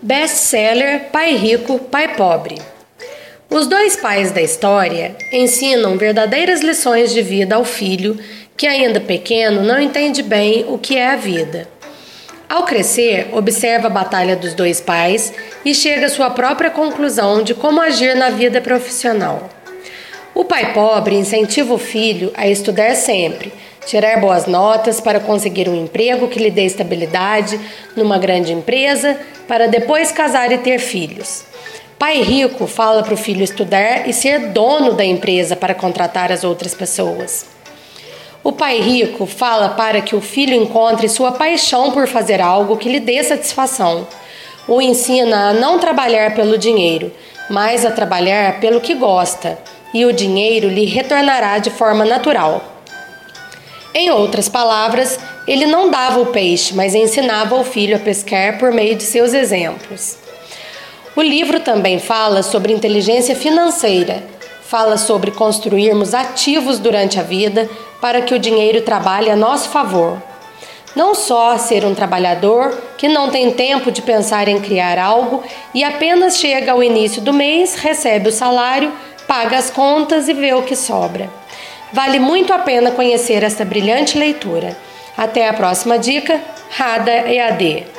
Best-seller Pai Rico, Pai Pobre. Os dois pais da história ensinam verdadeiras lições de vida ao filho que, ainda pequeno, não entende bem o que é a vida. Ao crescer, observa a batalha dos dois pais e chega à sua própria conclusão de como agir na vida profissional. O pai pobre incentiva o filho a estudar sempre, tirar boas notas para conseguir um emprego que lhe dê estabilidade numa grande empresa, para depois casar e ter filhos. Pai rico fala para o filho estudar e ser dono da empresa para contratar as outras pessoas. O pai rico fala para que o filho encontre sua paixão por fazer algo que lhe dê satisfação. O ensina a não trabalhar pelo dinheiro, mas a trabalhar pelo que gosta e o dinheiro lhe retornará de forma natural. Em outras palavras, ele não dava o peixe, mas ensinava o filho a pescar por meio de seus exemplos. O livro também fala sobre inteligência financeira, fala sobre construirmos ativos durante a vida para que o dinheiro trabalhe a nosso favor. Não só ser um trabalhador que não tem tempo de pensar em criar algo e apenas chega ao início do mês, recebe o salário paga as contas e vê o que sobra. Vale muito a pena conhecer esta brilhante leitura. Até a próxima dica, Rada EAD.